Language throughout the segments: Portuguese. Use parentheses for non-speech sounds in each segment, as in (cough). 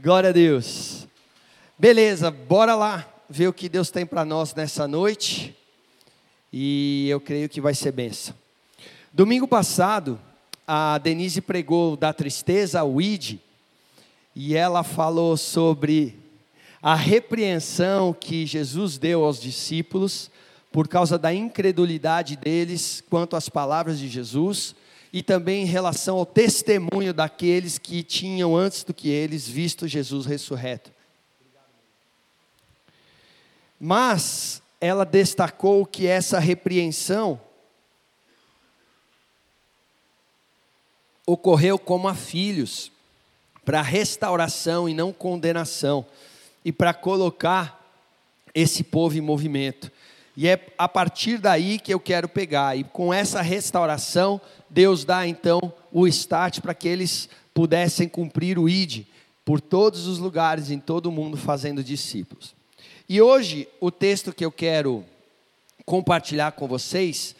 Glória a Deus. Beleza, bora lá ver o que Deus tem para nós nessa noite. E eu creio que vai ser benção. Domingo passado, a Denise pregou da tristeza ao id, e ela falou sobre a repreensão que Jesus deu aos discípulos por causa da incredulidade deles quanto às palavras de Jesus e também em relação ao testemunho daqueles que tinham antes do que eles visto Jesus ressurreto. Mas ela destacou que essa repreensão ocorreu como a filhos, para restauração e não condenação, e para colocar esse povo em movimento. E é a partir daí que eu quero pegar. E com essa restauração, Deus dá então o start para que eles pudessem cumprir o ID por todos os lugares, em todo o mundo, fazendo discípulos. E hoje, o texto que eu quero compartilhar com vocês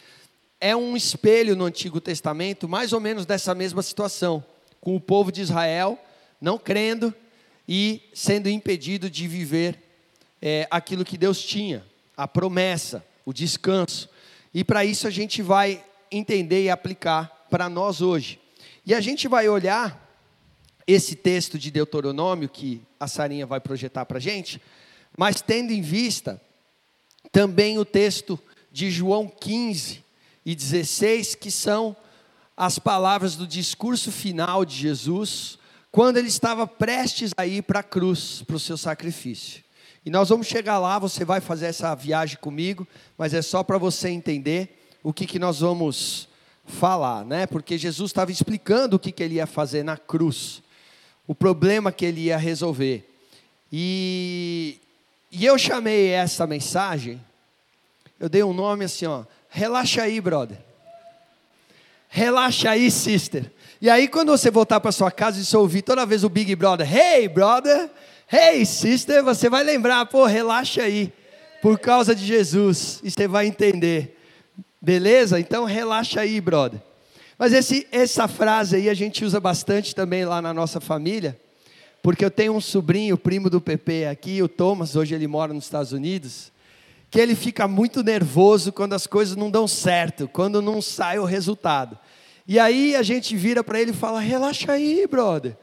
é um espelho no Antigo Testamento, mais ou menos dessa mesma situação, com o povo de Israel não crendo e sendo impedido de viver é, aquilo que Deus tinha a promessa, o descanso. E para isso a gente vai entender e aplicar para nós hoje. E a gente vai olhar esse texto de Deuteronômio que a Sarinha vai projetar para a gente, mas tendo em vista também o texto de João 15 e 16, que são as palavras do discurso final de Jesus, quando ele estava prestes a ir para a cruz, para o seu sacrifício. E nós vamos chegar lá, você vai fazer essa viagem comigo, mas é só para você entender o que, que nós vamos falar, né? Porque Jesus estava explicando o que, que ele ia fazer na cruz, o problema que ele ia resolver. E, e eu chamei essa mensagem, eu dei um nome assim, ó, relaxa aí, brother. Relaxa aí, sister. E aí, quando você voltar para sua casa e você ouvir toda vez o Big Brother, hey, brother, Hey, sister, você vai lembrar, pô, relaxa aí, por causa de Jesus, e você vai entender. Beleza? Então relaxa aí, brother. Mas esse, essa frase aí a gente usa bastante também lá na nossa família, porque eu tenho um sobrinho, primo do PP aqui, o Thomas, hoje ele mora nos Estados Unidos, que ele fica muito nervoso quando as coisas não dão certo, quando não sai o resultado. E aí a gente vira para ele e fala: relaxa aí, brother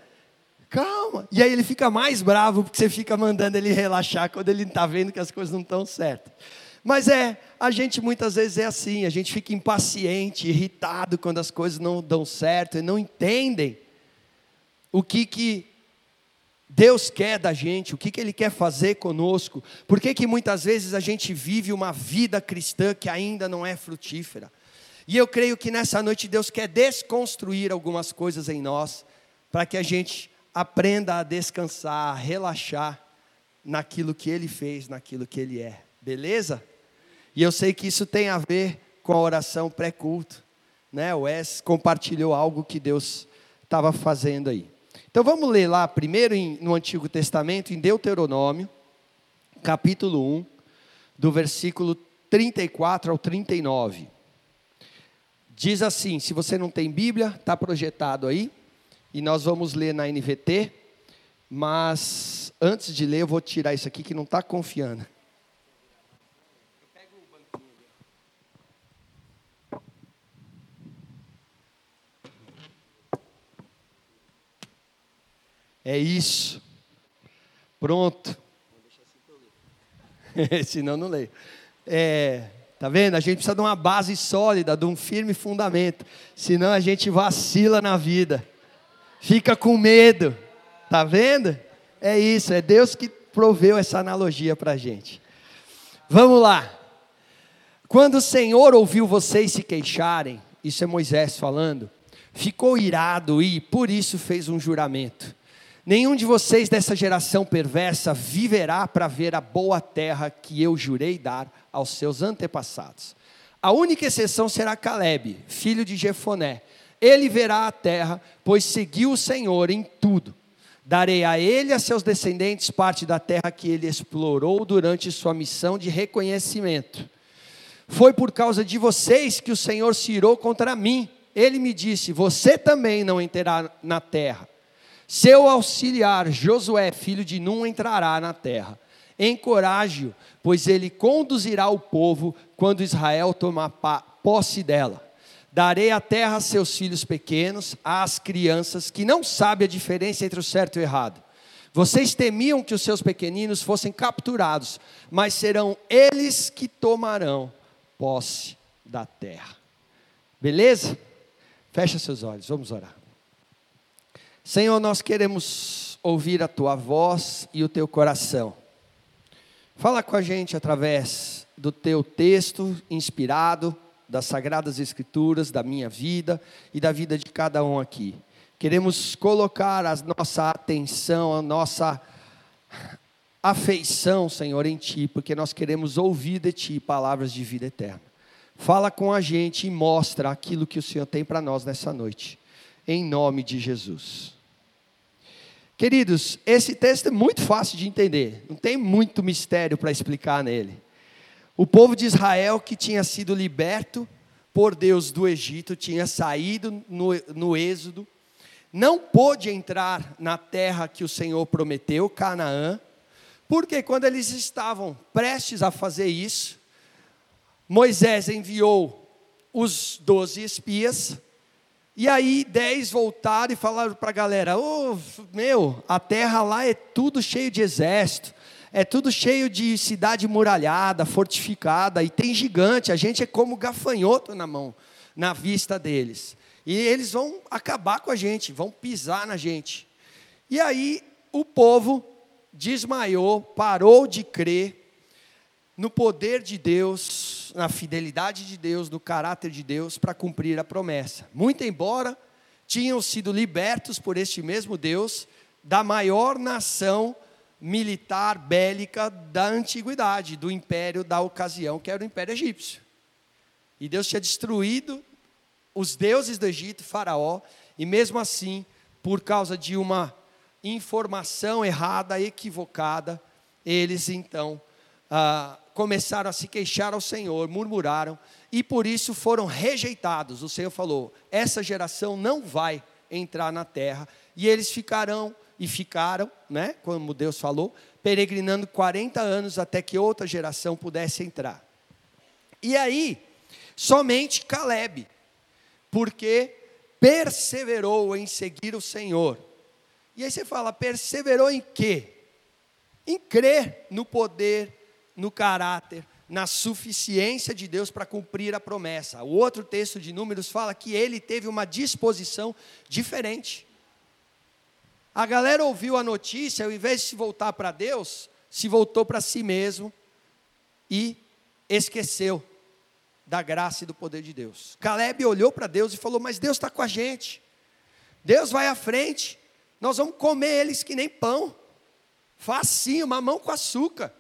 calma. E aí ele fica mais bravo porque você fica mandando ele relaxar quando ele está vendo que as coisas não estão certas. Mas é, a gente muitas vezes é assim, a gente fica impaciente, irritado quando as coisas não dão certo e não entendem o que, que Deus quer da gente, o que, que Ele quer fazer conosco, por que, que muitas vezes a gente vive uma vida cristã que ainda não é frutífera. E eu creio que nessa noite Deus quer desconstruir algumas coisas em nós, para que a gente aprenda a descansar, a relaxar naquilo que ele fez, naquilo que ele é. Beleza? E eu sei que isso tem a ver com a oração pré-culto. Né? O Wes compartilhou algo que Deus estava fazendo aí. Então vamos ler lá primeiro em, no Antigo Testamento, em Deuteronômio, capítulo 1, do versículo 34 ao 39. Diz assim: se você não tem Bíblia, está projetado aí e nós vamos ler na NVT, mas antes de ler eu vou tirar isso aqui que não está confiando. É isso. Pronto. (laughs) Senão não leio. É, tá vendo? A gente precisa de uma base sólida, de um firme fundamento. Senão a gente vacila na vida fica com medo. Tá vendo? É isso, é Deus que proveu essa analogia para gente. Vamos lá. Quando o Senhor ouviu vocês se queixarem, isso é Moisés falando, ficou irado e por isso fez um juramento. Nenhum de vocês dessa geração perversa viverá para ver a boa terra que eu jurei dar aos seus antepassados. A única exceção será Caleb, filho de Jefoné, ele verá a terra, pois seguiu o Senhor em tudo. Darei a ele e a seus descendentes parte da terra que ele explorou durante sua missão de reconhecimento. Foi por causa de vocês que o Senhor se irou contra mim. Ele me disse: Você também não entrará na terra. Seu auxiliar Josué, filho de Num, entrará na terra. Encoraje-o, pois ele conduzirá o povo quando Israel tomar posse dela. Darei a terra a seus filhos pequenos, às crianças que não sabem a diferença entre o certo e o errado. Vocês temiam que os seus pequeninos fossem capturados, mas serão eles que tomarão posse da terra. Beleza? Fecha seus olhos, vamos orar. Senhor, nós queremos ouvir a tua voz e o teu coração. Fala com a gente através do teu texto inspirado, das sagradas escrituras, da minha vida e da vida de cada um aqui. Queremos colocar a nossa atenção, a nossa afeição, Senhor, em Ti, porque nós queremos ouvir de Ti palavras de vida eterna. Fala com a gente e mostra aquilo que o Senhor tem para nós nessa noite, em nome de Jesus. Queridos, esse texto é muito fácil de entender, não tem muito mistério para explicar nele. O povo de Israel que tinha sido liberto por Deus do Egito, tinha saído no, no Êxodo, não pôde entrar na terra que o Senhor prometeu, Canaã, porque quando eles estavam prestes a fazer isso, Moisés enviou os doze espias e aí dez voltaram e falaram para a galera: oh, meu, a terra lá é tudo cheio de exército, é tudo cheio de cidade muralhada, fortificada, e tem gigante, a gente é como gafanhoto na mão, na vista deles. E eles vão acabar com a gente, vão pisar na gente. E aí o povo desmaiou, parou de crer no poder de Deus, na fidelidade de Deus, no caráter de Deus para cumprir a promessa. Muito embora tinham sido libertos por este mesmo Deus da maior nação militar bélica da antiguidade, do império da ocasião, que era o império egípcio. E Deus tinha destruído os deuses do Egito, Faraó, e mesmo assim, por causa de uma informação errada, equivocada, eles então ah, começaram a se queixar ao Senhor, murmuraram, e por isso foram rejeitados. O Senhor falou: essa geração não vai entrar na terra, e eles ficarão, e ficaram, né, como Deus falou, peregrinando 40 anos até que outra geração pudesse entrar. E aí, somente Caleb, porque perseverou em seguir o Senhor. E aí você fala, perseverou em quê? Em crer no poder no caráter, na suficiência de Deus para cumprir a promessa. O outro texto de Números fala que ele teve uma disposição diferente. A galera ouviu a notícia, ao invés de se voltar para Deus, se voltou para si mesmo e esqueceu da graça e do poder de Deus. Caleb olhou para Deus e falou: Mas Deus está com a gente, Deus vai à frente, nós vamos comer eles que nem pão, facinho, mamão com açúcar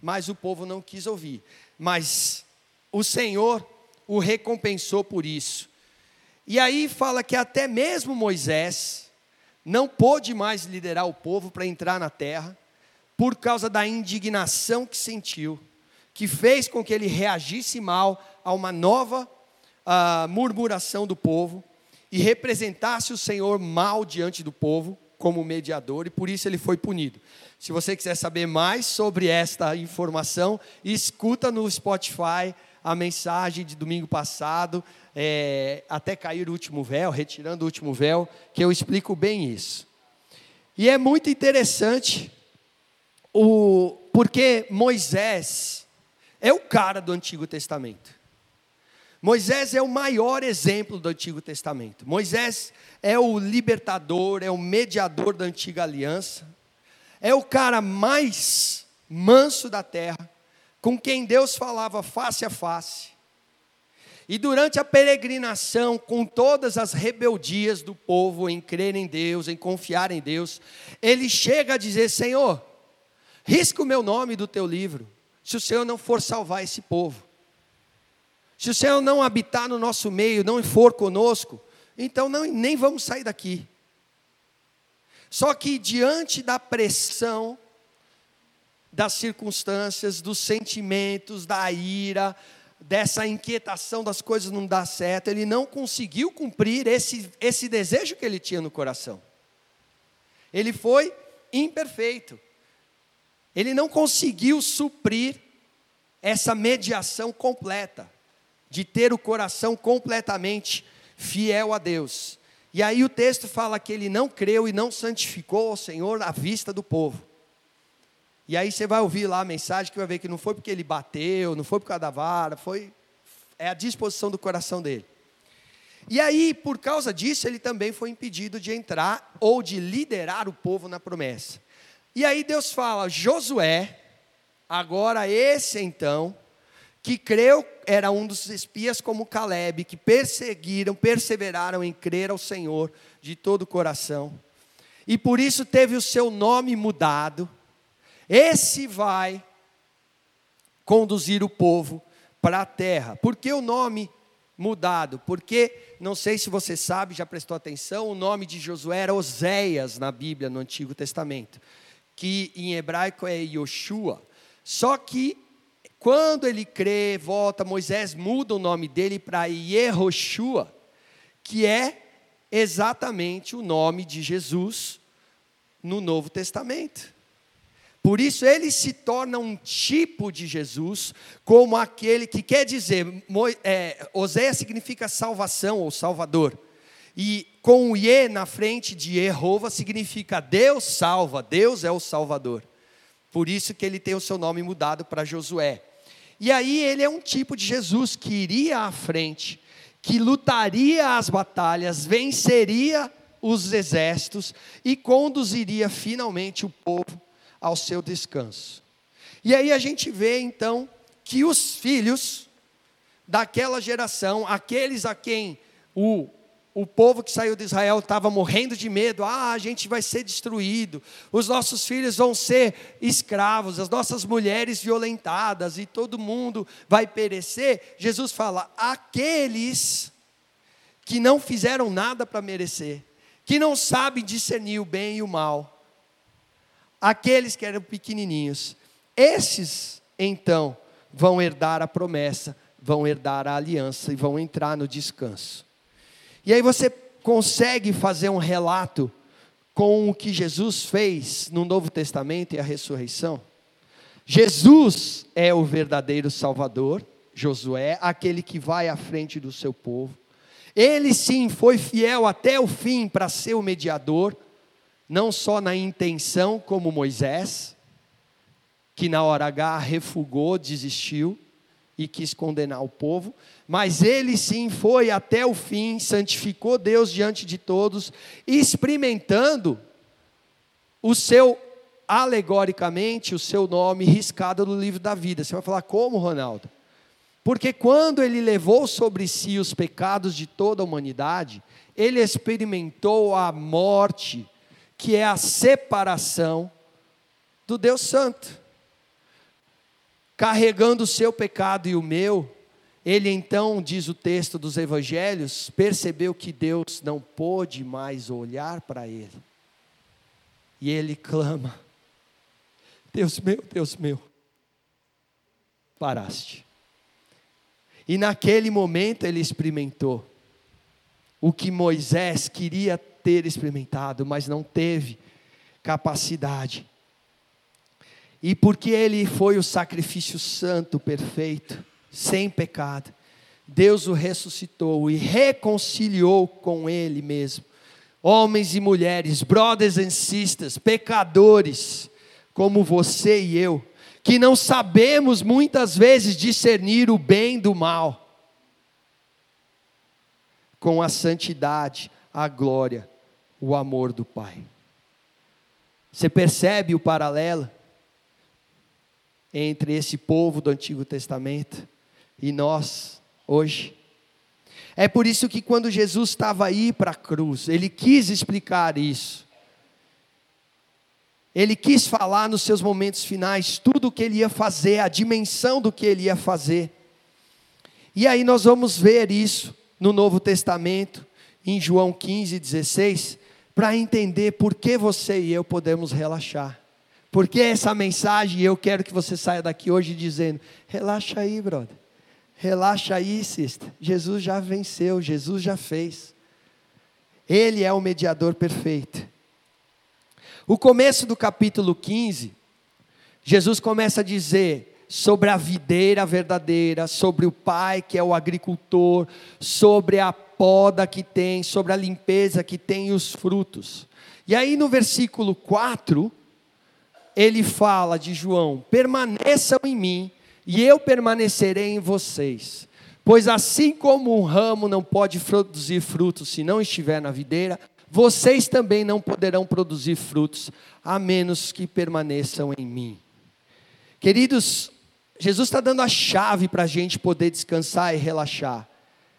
mas o povo não quis ouvir. Mas o Senhor o recompensou por isso. E aí fala que até mesmo Moisés não pôde mais liderar o povo para entrar na terra, por causa da indignação que sentiu, que fez com que ele reagisse mal a uma nova uh, murmuração do povo e representasse o Senhor mal diante do povo como mediador, e por isso ele foi punido. Se você quiser saber mais sobre esta informação, escuta no Spotify a mensagem de domingo passado, é, até cair o último véu, retirando o último véu, que eu explico bem isso. E é muito interessante, o, porque Moisés é o cara do Antigo Testamento. Moisés é o maior exemplo do Antigo Testamento. Moisés é o libertador, é o mediador da antiga aliança é o cara mais manso da terra, com quem Deus falava face a face. E durante a peregrinação, com todas as rebeldias do povo em crer em Deus, em confiar em Deus, ele chega a dizer: Senhor, risca o meu nome do teu livro, se o Senhor não for salvar esse povo. Se o Senhor não habitar no nosso meio, não for conosco, então não, nem vamos sair daqui. Só que diante da pressão, das circunstâncias, dos sentimentos, da ira, dessa inquietação das coisas não dar certo, ele não conseguiu cumprir esse, esse desejo que ele tinha no coração. Ele foi imperfeito. Ele não conseguiu suprir essa mediação completa, de ter o coração completamente fiel a Deus. E aí o texto fala que ele não creu e não santificou ao Senhor à vista do povo. E aí você vai ouvir lá a mensagem que vai ver que não foi porque ele bateu, não foi por causa da vara, foi é a disposição do coração dele. E aí, por causa disso, ele também foi impedido de entrar ou de liderar o povo na promessa. E aí Deus fala: Josué, agora esse então, que creu, era um dos espias como Caleb, que perseguiram, perseveraram em crer ao Senhor de todo o coração, e por isso teve o seu nome mudado. Esse vai conduzir o povo para a terra. Por que o nome mudado? Porque, não sei se você sabe, já prestou atenção, o nome de Josué era Oséias na Bíblia, no Antigo Testamento, que em hebraico é Yoshua. Só que quando ele crê, volta, Moisés muda o nome dele para Yehoshua, que é exatamente o nome de Jesus no Novo Testamento. Por isso ele se torna um tipo de Jesus, como aquele que quer dizer, é, Oséia significa salvação ou salvador. E com o Ye na frente de Jeová significa Deus salva, Deus é o salvador. Por isso que ele tem o seu nome mudado para Josué. E aí ele é um tipo de Jesus que iria à frente, que lutaria as batalhas, venceria os exércitos e conduziria finalmente o povo ao seu descanso. E aí a gente vê então que os filhos daquela geração, aqueles a quem o o povo que saiu de Israel estava morrendo de medo, ah, a gente vai ser destruído, os nossos filhos vão ser escravos, as nossas mulheres violentadas e todo mundo vai perecer. Jesus fala: aqueles que não fizeram nada para merecer, que não sabem discernir o bem e o mal, aqueles que eram pequenininhos, esses então vão herdar a promessa, vão herdar a aliança e vão entrar no descanso. E aí você consegue fazer um relato com o que Jesus fez no Novo Testamento e a ressurreição? Jesus é o verdadeiro Salvador, Josué, aquele que vai à frente do seu povo. Ele sim foi fiel até o fim para ser o mediador, não só na intenção, como Moisés, que na hora H refugou, desistiu, e quis condenar o povo, mas ele sim foi até o fim, santificou Deus diante de todos, experimentando o seu, alegoricamente, o seu nome riscado no livro da vida. Você vai falar, como, Ronaldo? Porque quando ele levou sobre si os pecados de toda a humanidade, ele experimentou a morte, que é a separação do Deus Santo carregando o seu pecado e o meu, ele então, diz o texto dos evangelhos, percebeu que Deus não pôde mais olhar para ele. E ele clama: Deus meu, Deus meu, paraste. E naquele momento ele experimentou o que Moisés queria ter experimentado, mas não teve capacidade. E porque ele foi o sacrifício santo, perfeito, sem pecado, Deus o ressuscitou e reconciliou com ele mesmo. Homens e mulheres, brothers and sisters, pecadores, como você e eu, que não sabemos muitas vezes discernir o bem do mal, com a santidade, a glória, o amor do Pai. Você percebe o paralelo? entre esse povo do Antigo Testamento e nós, hoje. É por isso que quando Jesus estava aí para a cruz, ele quis explicar isso. Ele quis falar nos seus momentos finais tudo o que ele ia fazer, a dimensão do que ele ia fazer. E aí nós vamos ver isso no Novo Testamento, em João 15, 16, para entender por que você e eu podemos relaxar. Porque essa mensagem, eu quero que você saia daqui hoje dizendo: relaxa aí, brother. Relaxa aí, sister. Jesus já venceu, Jesus já fez. Ele é o mediador perfeito. O começo do capítulo 15, Jesus começa a dizer sobre a videira verdadeira, sobre o pai que é o agricultor, sobre a poda que tem, sobre a limpeza que tem e os frutos. E aí no versículo 4, ele fala de João: permaneçam em mim e eu permanecerei em vocês. Pois assim como um ramo não pode produzir frutos se não estiver na videira, vocês também não poderão produzir frutos, a menos que permaneçam em mim. Queridos, Jesus está dando a chave para a gente poder descansar e relaxar.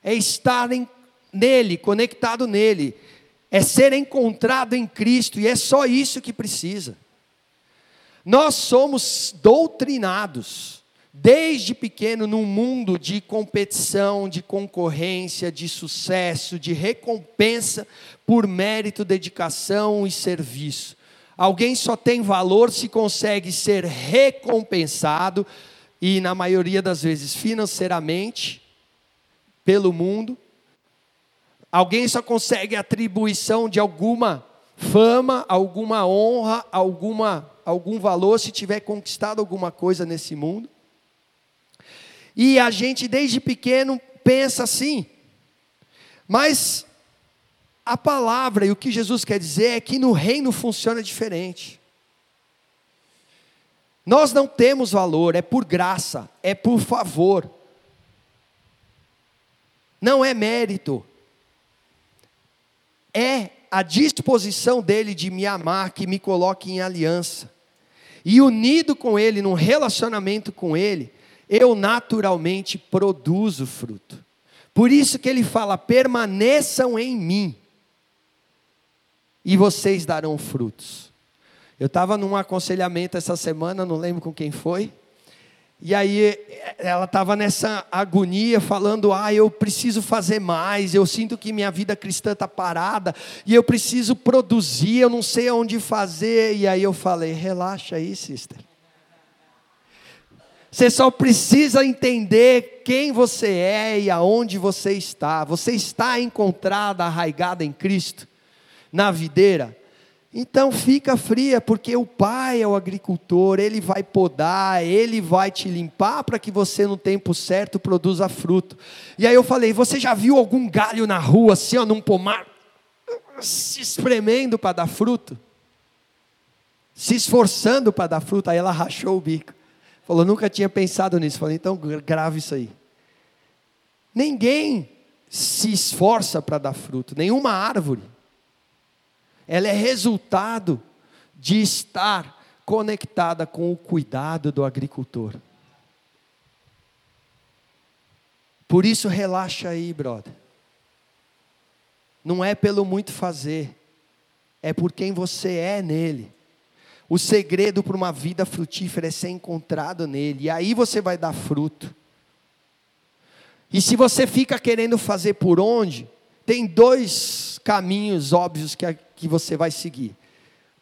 É estar em, nele, conectado nele. É ser encontrado em Cristo, e é só isso que precisa. Nós somos doutrinados desde pequeno num mundo de competição, de concorrência, de sucesso, de recompensa por mérito, dedicação e serviço. Alguém só tem valor se consegue ser recompensado e na maioria das vezes financeiramente pelo mundo. Alguém só consegue atribuição de alguma fama, alguma honra, alguma algum valor se tiver conquistado alguma coisa nesse mundo. E a gente desde pequeno pensa assim. Mas a palavra e o que Jesus quer dizer é que no reino funciona diferente. Nós não temos valor, é por graça, é por favor. Não é mérito. É a disposição dele de me amar que me coloque em aliança. E unido com ele, num relacionamento com ele, eu naturalmente produzo fruto. Por isso que ele fala: permaneçam em mim, e vocês darão frutos. Eu estava num aconselhamento essa semana, não lembro com quem foi, e aí ela estava nessa agonia, falando: ah, eu preciso fazer mais, eu sinto que minha vida cristã está parada, e eu preciso produzir, eu não sei onde fazer. E aí eu falei: relaxa aí, sister. Você só precisa entender quem você é e aonde você está. Você está encontrada, arraigada em Cristo, na videira. Então fica fria, porque o pai é o agricultor, ele vai podar, ele vai te limpar para que você no tempo certo produza fruto. E aí eu falei: você já viu algum galho na rua, assim, ó, num pomar, se espremendo para dar fruto? Se esforçando para dar fruto? Aí ela rachou o bico. Falou, nunca tinha pensado nisso. Falei, então grave isso aí. Ninguém se esforça para dar fruto, nenhuma árvore. Ela é resultado de estar conectada com o cuidado do agricultor. Por isso, relaxa aí, brother. Não é pelo muito fazer, é por quem você é nele. O segredo para uma vida frutífera é ser encontrado nele, e aí você vai dar fruto. E se você fica querendo fazer por onde, tem dois caminhos óbvios que, que você vai seguir.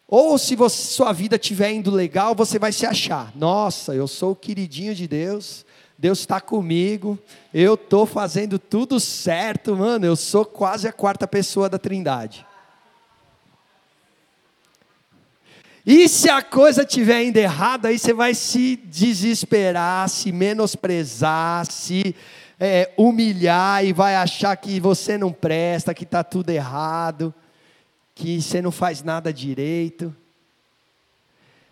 Ou se você, sua vida estiver indo legal, você vai se achar. Nossa, eu sou o queridinho de Deus, Deus está comigo, eu estou fazendo tudo certo, mano, eu sou quase a quarta pessoa da trindade. E se a coisa estiver indo errado, aí você vai se desesperar, se menosprezar, se é, humilhar e vai achar que você não presta, que está tudo errado, que você não faz nada direito.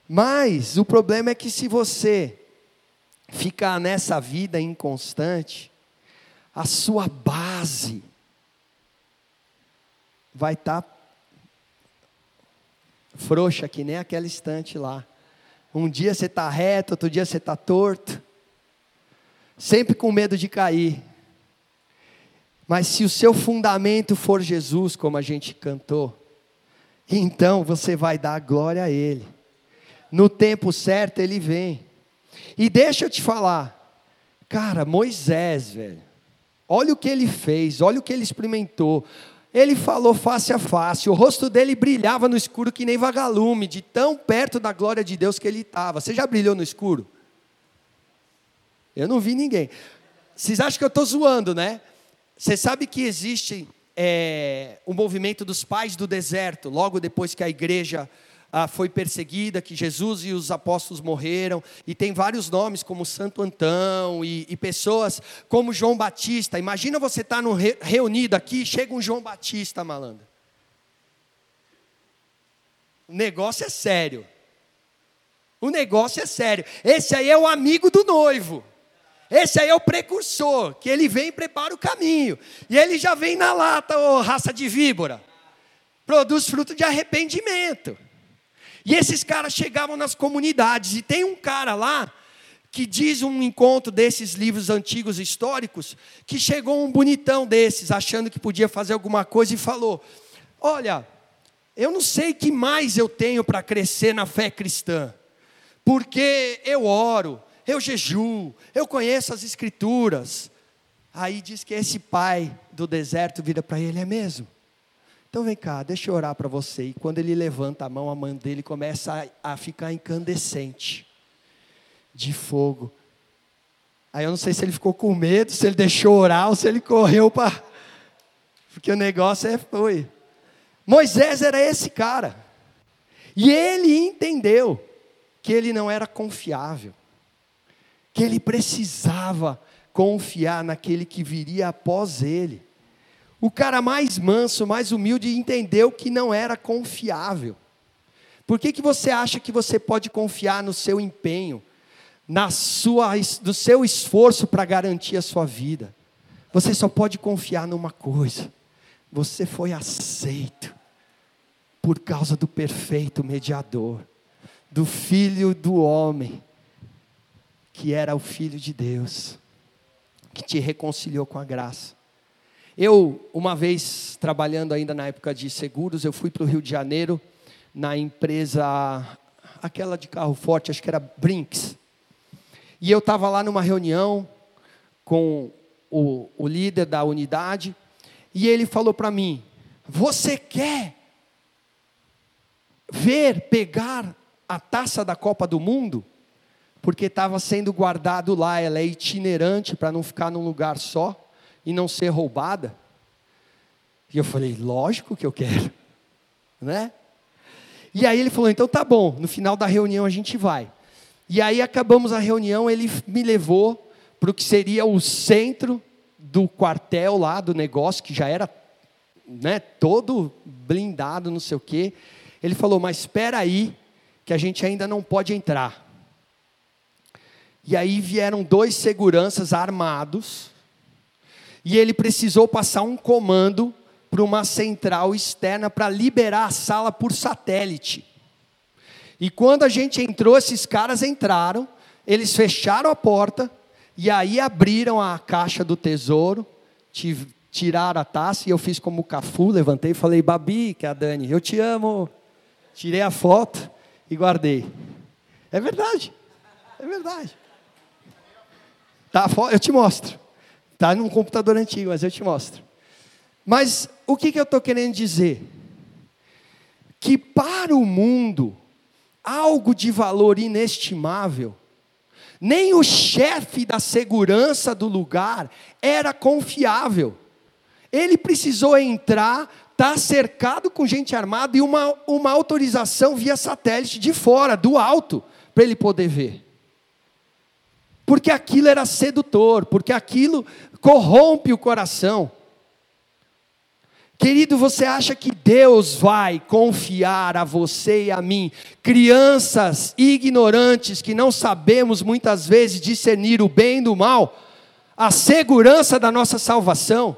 Mas o problema é que se você ficar nessa vida inconstante, a sua base vai estar tá frouxa que nem aquela estante lá. Um dia você está reto, outro dia você está torto, sempre com medo de cair. Mas se o seu fundamento for Jesus, como a gente cantou, então você vai dar glória a Ele. No tempo certo Ele vem. E deixa eu te falar, cara, Moisés, velho, olha o que ele fez, olha o que ele experimentou. Ele falou face a face, o rosto dele brilhava no escuro que nem vagalume, de tão perto da glória de Deus que ele estava. Você já brilhou no escuro? Eu não vi ninguém. Vocês acham que eu estou zoando, né? Você sabe que existe é, o movimento dos pais do deserto, logo depois que a igreja ah, foi perseguida, que Jesus e os apóstolos morreram, e tem vários nomes, como Santo Antão, e, e pessoas como João Batista. Imagina você estar tá re, reunido aqui, chega um João Batista, malandro. O negócio é sério. O negócio é sério. Esse aí é o amigo do noivo. Esse aí é o precursor, que ele vem e prepara o caminho. E ele já vem na lata, ô raça de víbora. Produz fruto de arrependimento. E esses caras chegavam nas comunidades. E tem um cara lá que diz um encontro desses livros antigos históricos, que chegou um bonitão desses, achando que podia fazer alguma coisa, e falou: Olha, eu não sei que mais eu tenho para crescer na fé cristã, porque eu oro, eu jejuo, eu conheço as escrituras. Aí diz que esse pai do deserto vira para ele, é mesmo? Então vem cá, deixa eu orar para você. E quando ele levanta a mão, a mão dele começa a, a ficar incandescente de fogo. Aí eu não sei se ele ficou com medo, se ele deixou orar ou se ele correu para. (laughs) Porque o negócio é, foi. Moisés era esse cara. E ele entendeu que ele não era confiável que ele precisava confiar naquele que viria após ele. O cara mais manso, mais humilde, entendeu que não era confiável. Por que, que você acha que você pode confiar no seu empenho, na sua, no seu esforço para garantir a sua vida? Você só pode confiar numa coisa: você foi aceito por causa do perfeito mediador, do Filho do homem, que era o Filho de Deus, que te reconciliou com a graça. Eu, uma vez, trabalhando ainda na época de seguros, eu fui para o Rio de Janeiro, na empresa, aquela de carro forte, acho que era Brinks. E eu estava lá numa reunião com o, o líder da unidade, e ele falou para mim: Você quer ver pegar a taça da Copa do Mundo? Porque estava sendo guardado lá, ela é itinerante para não ficar num lugar só e não ser roubada. E eu falei, lógico que eu quero, (laughs) né? E aí ele falou, então tá bom, no final da reunião a gente vai. E aí acabamos a reunião, ele me levou para o que seria o centro do quartel lá do negócio, que já era né, todo blindado, não sei o quê. Ele falou, mas espera aí, que a gente ainda não pode entrar. E aí vieram dois seguranças armados, e ele precisou passar um comando para uma central externa para liberar a sala por satélite. E quando a gente entrou, esses caras entraram, eles fecharam a porta, e aí abriram a caixa do tesouro, tiraram a taça, e eu fiz como o Cafu, levantei e falei, Babi, que é a Dani, eu te amo. Tirei a foto e guardei. É verdade, é verdade. Tá, eu te mostro. Está num computador antigo, mas eu te mostro. Mas o que, que eu estou querendo dizer? Que para o mundo, algo de valor inestimável, nem o chefe da segurança do lugar era confiável. Ele precisou entrar, estar tá cercado com gente armada e uma, uma autorização via satélite de fora, do alto, para ele poder ver porque aquilo era sedutor, porque aquilo corrompe o coração. Querido, você acha que Deus vai confiar a você e a mim, crianças ignorantes que não sabemos muitas vezes discernir o bem do mal, a segurança da nossa salvação?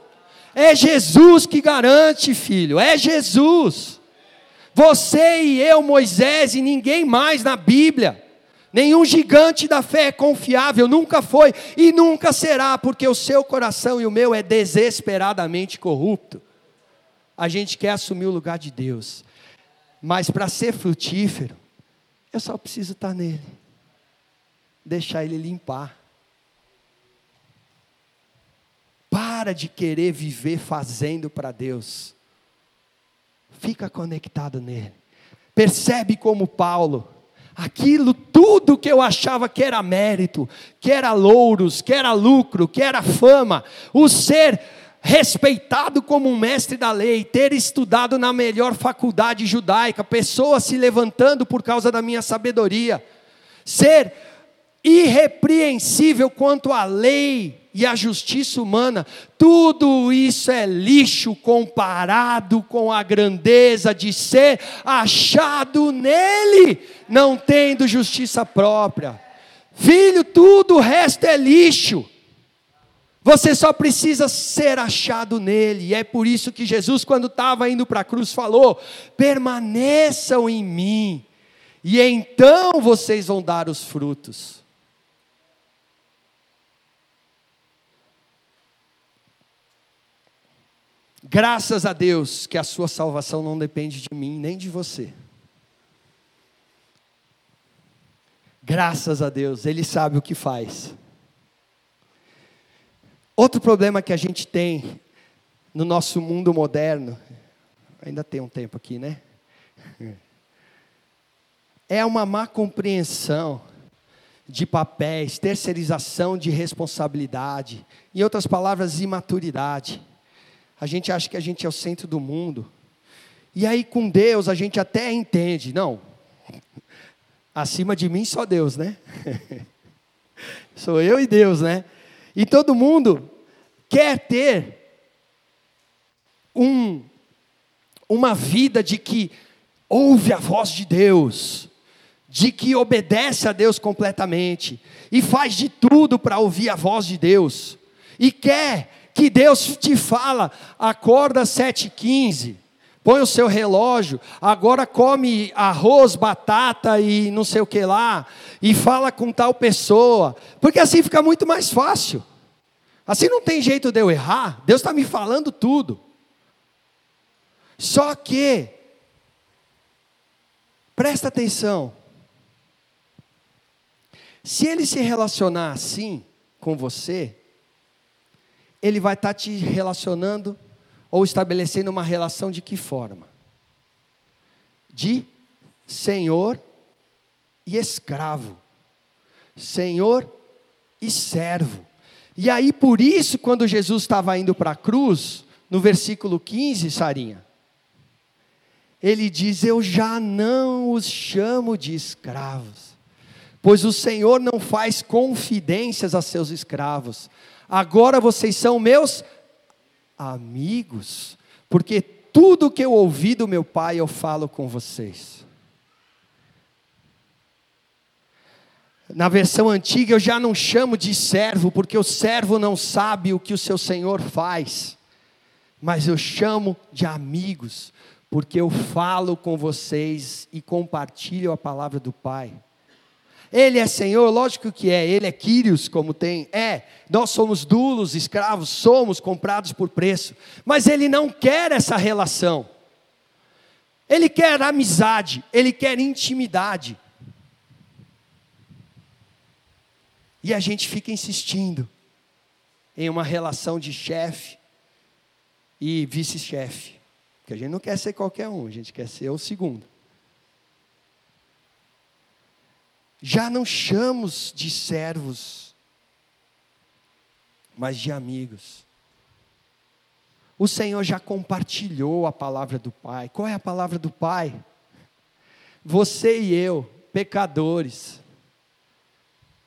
É Jesus que garante, filho, é Jesus. Você e eu, Moisés e ninguém mais na Bíblia. Nenhum gigante da fé é confiável, nunca foi e nunca será, porque o seu coração e o meu é desesperadamente corrupto. A gente quer assumir o lugar de Deus, mas para ser frutífero, eu só preciso estar nele, deixar ele limpar. Para de querer viver fazendo para Deus, fica conectado nele. Percebe como Paulo aquilo tudo que eu achava que era mérito, que era louros, que era lucro, que era fama, o ser respeitado como um mestre da lei, ter estudado na melhor faculdade judaica, pessoas se levantando por causa da minha sabedoria, ser irrepreensível quanto à lei e à justiça humana, tudo isso é lixo comparado com a grandeza de ser achado nele, não tendo justiça própria. Filho, tudo o resto é lixo. Você só precisa ser achado nele. E é por isso que Jesus, quando estava indo para a cruz, falou: permaneçam em mim, e então vocês vão dar os frutos. Graças a Deus que a sua salvação não depende de mim nem de você. Graças a Deus, Ele sabe o que faz. Outro problema que a gente tem no nosso mundo moderno, ainda tem um tempo aqui, né? É uma má compreensão de papéis, terceirização de responsabilidade, em outras palavras, imaturidade. A gente acha que a gente é o centro do mundo. E aí com Deus a gente até entende, não. Acima de mim só Deus, né? (laughs) Sou eu e Deus, né? E todo mundo quer ter um, uma vida de que ouve a voz de Deus, de que obedece a Deus completamente e faz de tudo para ouvir a voz de Deus e quer que Deus te fala, acorda sete quinze, põe o seu relógio, agora come arroz, batata e não sei o que lá, e fala com tal pessoa, porque assim fica muito mais fácil. Assim não tem jeito de eu errar, Deus está me falando tudo. Só que, presta atenção, se ele se relacionar assim com você, ele vai estar tá te relacionando ou estabelecendo uma relação de que forma? De senhor e escravo, senhor e servo. E aí, por isso, quando Jesus estava indo para a cruz, no versículo 15, Sarinha, ele diz: Eu já não os chamo de escravos, pois o Senhor não faz confidências a seus escravos, agora vocês são meus amigos, porque tudo que eu ouvi do meu Pai eu falo com vocês. Na versão antiga eu já não chamo de servo, porque o servo não sabe o que o seu senhor faz. Mas eu chamo de amigos, porque eu falo com vocês e compartilho a palavra do Pai. Ele é Senhor, lógico que é, Ele é Quírios, como tem, é, nós somos dulos, escravos, somos comprados por preço, mas Ele não quer essa relação, Ele quer amizade, Ele quer intimidade, E a gente fica insistindo em uma relação de chefe e vice-chefe. Porque a gente não quer ser qualquer um, a gente quer ser o segundo. Já não chamamos de servos, mas de amigos. O Senhor já compartilhou a palavra do Pai. Qual é a palavra do Pai? Você e eu, pecadores,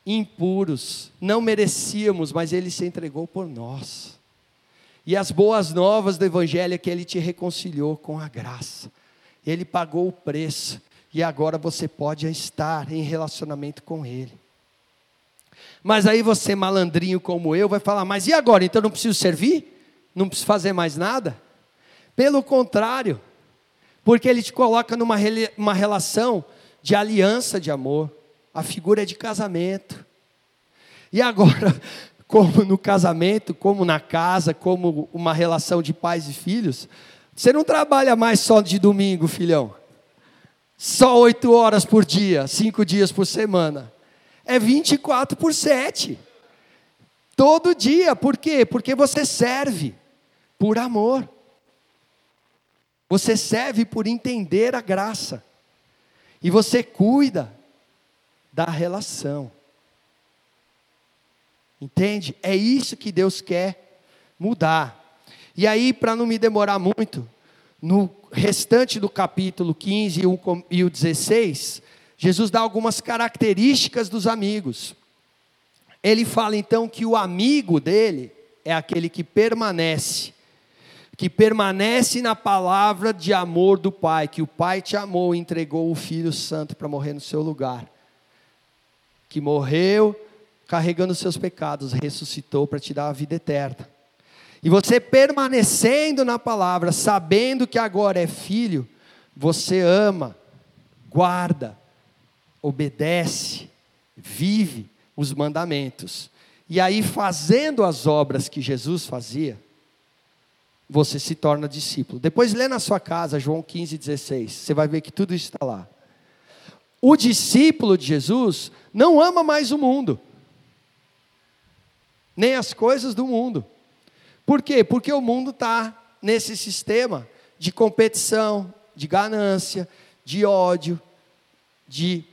impuros, não merecíamos, mas Ele se entregou por nós. E as boas novas do Evangelho é que Ele te reconciliou com a graça, Ele pagou o preço, e agora você pode estar em relacionamento com Ele. Mas aí você, malandrinho como eu, vai falar: Mas e agora? Então não preciso servir? Não preciso fazer mais nada? Pelo contrário, porque Ele te coloca numa uma relação de aliança de amor a figura é de casamento. E agora, (laughs) como no casamento, como na casa, como uma relação de pais e filhos, você não trabalha mais só de domingo, filhão. Só oito horas por dia, cinco dias por semana. É 24 por sete. Todo dia. Por quê? Porque você serve por amor. Você serve por entender a graça. E você cuida da relação. Entende? É isso que Deus quer mudar. E aí, para não me demorar muito, no restante do capítulo 15 e o 16, Jesus dá algumas características dos amigos. Ele fala então que o amigo dele é aquele que permanece, que permanece na palavra de amor do Pai, que o Pai te amou e entregou o Filho Santo para morrer no seu lugar, que morreu carregando os seus pecados, ressuscitou para te dar a vida eterna. E você permanecendo na palavra, sabendo que agora é filho, você ama, guarda, obedece, vive os mandamentos. E aí, fazendo as obras que Jesus fazia, você se torna discípulo. Depois lê na sua casa João 15, 16. Você vai ver que tudo isso está lá. O discípulo de Jesus não ama mais o mundo, nem as coisas do mundo. Por quê? Porque o mundo está nesse sistema de competição, de ganância, de ódio, de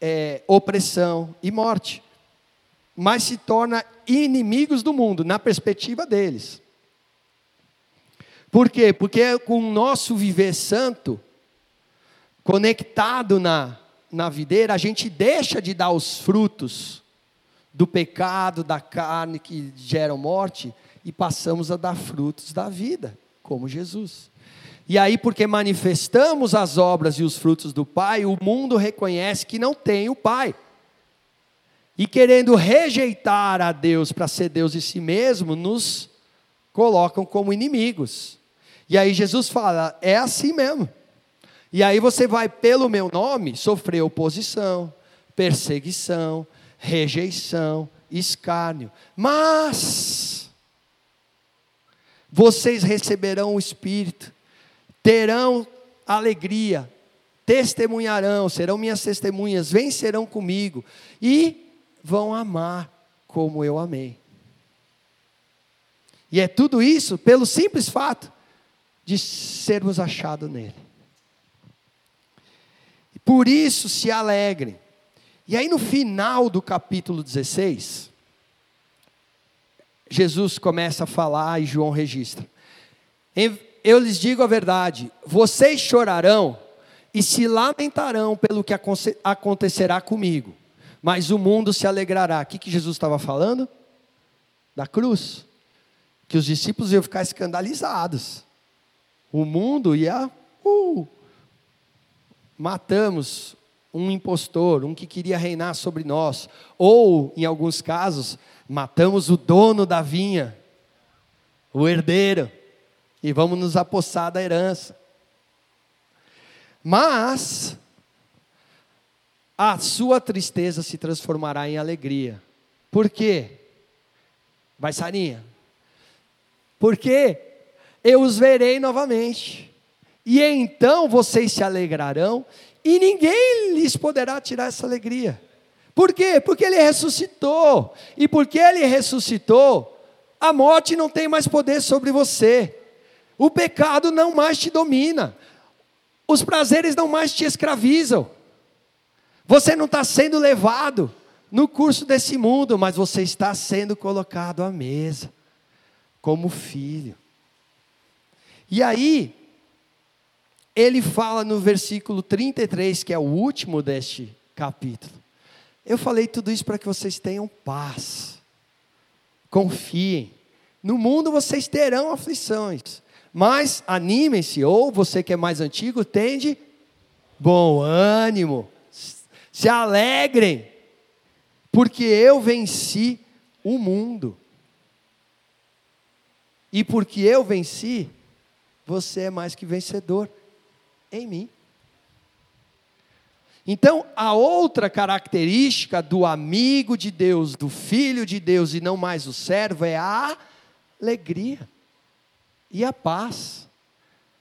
é, opressão e morte. Mas se torna inimigos do mundo, na perspectiva deles. Por quê? Porque com o nosso viver santo, conectado na, na videira, a gente deixa de dar os frutos do pecado, da carne que geram morte, e passamos a dar frutos da vida, como Jesus. E aí, porque manifestamos as obras e os frutos do Pai, o mundo reconhece que não tem o Pai. E querendo rejeitar a Deus para ser Deus em si mesmo, nos colocam como inimigos. E aí Jesus fala: é assim mesmo. E aí você vai, pelo meu nome, sofrer oposição, perseguição, rejeição, escárnio. Mas vocês receberão o Espírito terão alegria, testemunharão, serão minhas testemunhas, vencerão comigo e vão amar como eu amei. E é tudo isso pelo simples fato de sermos achados nele. Por isso se alegrem. E aí no final do capítulo 16, Jesus começa a falar e João registra eu lhes digo a verdade: vocês chorarão e se lamentarão pelo que acontecerá comigo, mas o mundo se alegrará. O que, Jesus estava falando? Da cruz. Que os discípulos iam ficar escandalizados. O mundo ia. Uh, matamos um impostor, um que queria reinar sobre nós. Ou, em alguns casos, matamos o dono da vinha, o herdeiro e vamos nos apossar da herança. Mas a sua tristeza se transformará em alegria. Por quê? Vai, Sarinha. Porque eu os verei novamente. E então vocês se alegrarão e ninguém lhes poderá tirar essa alegria. Por quê? Porque ele ressuscitou. E porque ele ressuscitou, a morte não tem mais poder sobre você. O pecado não mais te domina. Os prazeres não mais te escravizam. Você não está sendo levado no curso desse mundo, mas você está sendo colocado à mesa, como filho. E aí, ele fala no versículo 33, que é o último deste capítulo. Eu falei tudo isso para que vocês tenham paz. Confiem. No mundo vocês terão aflições, mas animem-se, ou você que é mais antigo, tende bom ânimo, se alegrem, porque eu venci o mundo. E porque eu venci, você é mais que vencedor em mim. Então, a outra característica do amigo de Deus, do filho de Deus e não mais o servo é a alegria e a paz.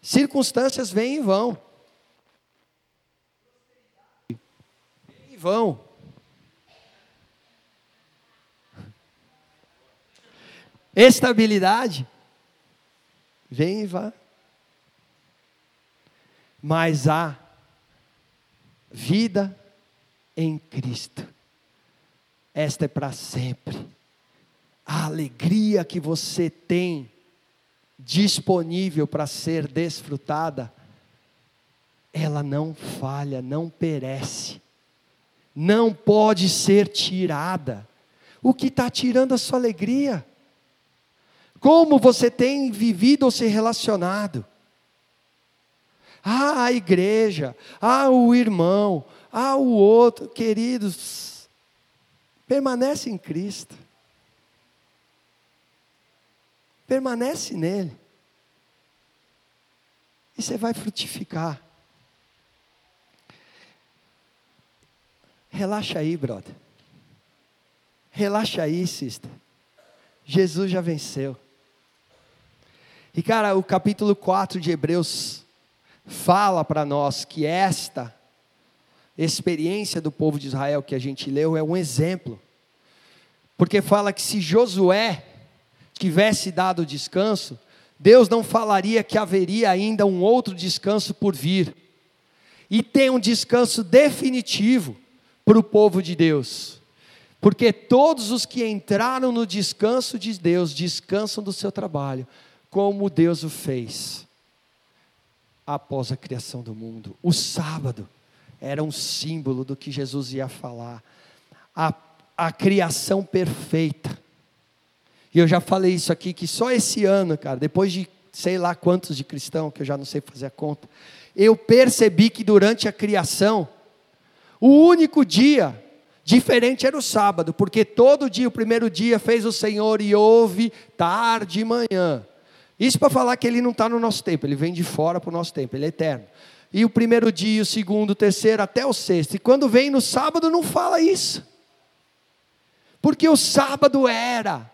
Circunstâncias vêm e vão. Vêm e vão. Estabilidade vem e vai. Mas há vida em Cristo. Esta é para sempre. A alegria que você tem disponível para ser desfrutada, ela não falha, não perece, não pode ser tirada. O que está tirando a sua alegria? Como você tem vivido ou se relacionado? Ah, a igreja, ah, o irmão, ah, o outro, queridos, permanece em Cristo. Permanece nele. E você vai frutificar. Relaxa aí, brother. Relaxa aí, sister. Jesus já venceu. E cara, o capítulo 4 de Hebreus fala para nós que esta experiência do povo de Israel que a gente leu é um exemplo. Porque fala que se Josué tivesse dado descanso, Deus não falaria que haveria ainda um outro descanso por vir. E tem um descanso definitivo para o povo de Deus. Porque todos os que entraram no descanso de Deus descansam do seu trabalho, como Deus o fez após a criação do mundo. O sábado era um símbolo do que Jesus ia falar. A, a criação perfeita. E eu já falei isso aqui, que só esse ano, cara, depois de sei lá quantos de cristão, que eu já não sei fazer a conta, eu percebi que durante a criação, o único dia diferente era o sábado, porque todo dia, o primeiro dia, fez o Senhor e houve tarde e manhã. Isso para falar que ele não está no nosso tempo, ele vem de fora para o nosso tempo, ele é eterno. E o primeiro dia, o segundo, o terceiro, até o sexto. E quando vem no sábado, não fala isso. Porque o sábado era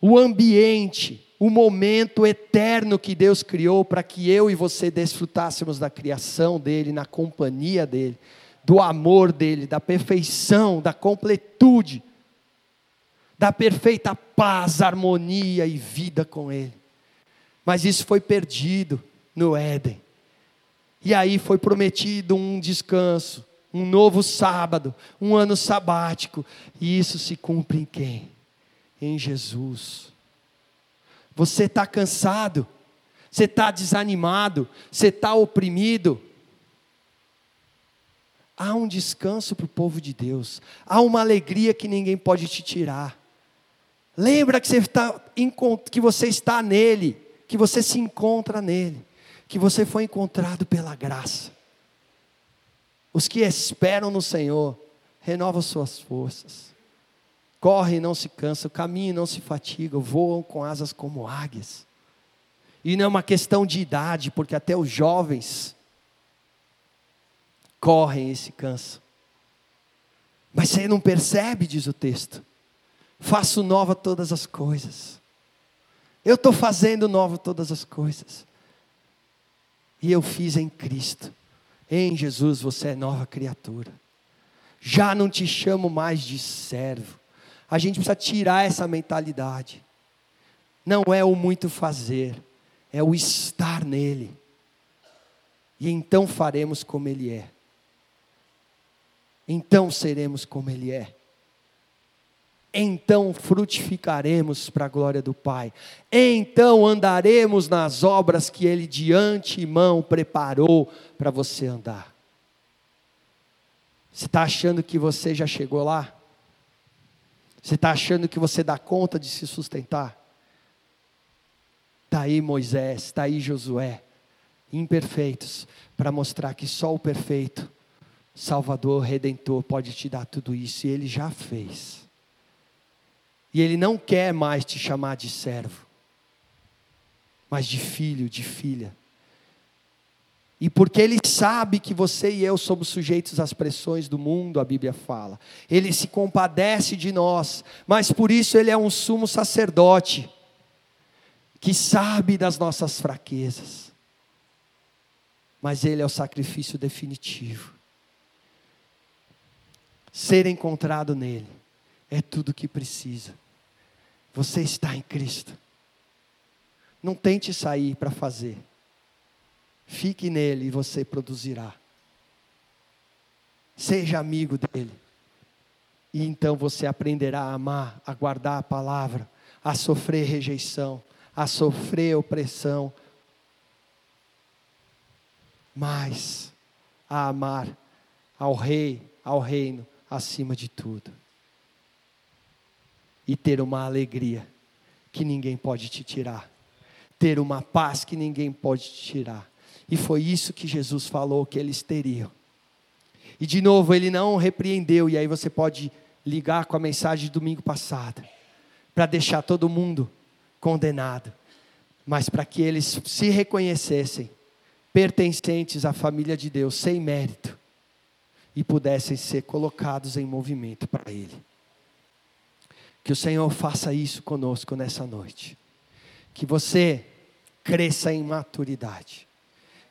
o ambiente, o momento eterno que Deus criou para que eu e você desfrutássemos da criação dele, na companhia dele, do amor dele, da perfeição, da completude, da perfeita paz, harmonia e vida com ele. Mas isso foi perdido no Éden. E aí foi prometido um descanso, um novo sábado, um ano sabático. E isso se cumpre em quem? Em Jesus. Você está cansado, você está desanimado, você está oprimido. Há um descanso para o povo de Deus, há uma alegria que ninguém pode te tirar. Lembra que você, está, que você está nele, que você se encontra nele que você foi encontrado pela graça. Os que esperam no Senhor, renovam suas forças. Correm e não se cansam, caminham e não se fatigam, voam com asas como águias. E não é uma questão de idade, porque até os jovens correm e se cansam. Mas você não percebe, diz o texto. Faço nova todas as coisas. Eu estou fazendo nova todas as coisas e eu fiz em Cristo. Em Jesus você é nova criatura. Já não te chamo mais de servo. A gente precisa tirar essa mentalidade. Não é o muito fazer, é o estar nele. E então faremos como ele é. Então seremos como ele é então frutificaremos para a glória do Pai. Então andaremos nas obras que Ele de antemão preparou para você andar. Você está achando que você já chegou lá? Você está achando que você dá conta de se sustentar? Está aí Moisés, está aí Josué, imperfeitos, para mostrar que só o perfeito, Salvador, Redentor, pode te dar tudo isso, e Ele já fez. E Ele não quer mais te chamar de servo, mas de filho, de filha. E porque Ele sabe que você e eu somos sujeitos às pressões do mundo, a Bíblia fala. Ele se compadece de nós, mas por isso Ele é um sumo sacerdote, que sabe das nossas fraquezas. Mas Ele é o sacrifício definitivo. Ser encontrado nele é tudo o que precisa. Você está em Cristo. Não tente sair para fazer. Fique nele e você produzirá. Seja amigo dele. E então você aprenderá a amar, a guardar a palavra, a sofrer rejeição, a sofrer opressão, mas a amar ao Rei, ao Reino, acima de tudo. E ter uma alegria que ninguém pode te tirar, ter uma paz que ninguém pode te tirar. E foi isso que Jesus falou que eles teriam. E de novo, ele não repreendeu, e aí você pode ligar com a mensagem de domingo passado, para deixar todo mundo condenado, mas para que eles se reconhecessem pertencentes à família de Deus, sem mérito, e pudessem ser colocados em movimento para Ele. Que o Senhor faça isso conosco nessa noite. Que você cresça em maturidade.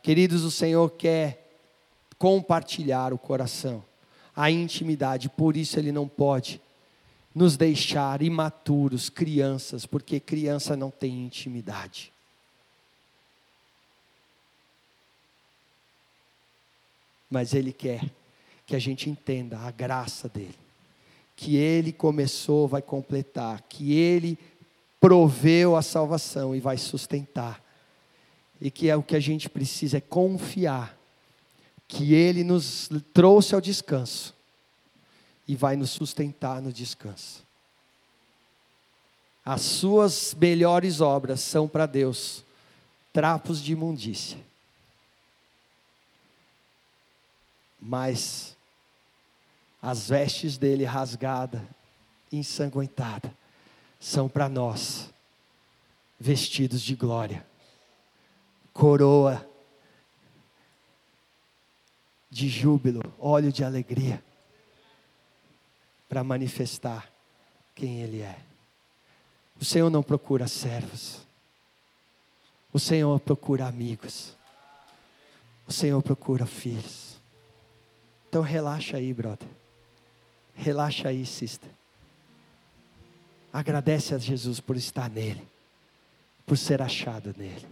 Queridos, o Senhor quer compartilhar o coração, a intimidade, por isso Ele não pode nos deixar imaturos, crianças, porque criança não tem intimidade. Mas Ele quer que a gente entenda a graça dele, que Ele começou, vai completar, que Ele proveu a salvação e vai sustentar, e que é o que a gente precisa é confiar que Ele nos trouxe ao descanso e vai nos sustentar no descanso. As suas melhores obras são para Deus trapos de imundícia. Mas as vestes dele rasgadas, ensanguentadas, são para nós vestidos de glória, coroa de júbilo, óleo de alegria para manifestar quem Ele é. O Senhor não procura servos, o Senhor procura amigos, o Senhor procura filhos. Então relaxa aí, brother. Relaxa aí, sister. Agradece a Jesus por estar nele, por ser achado nele.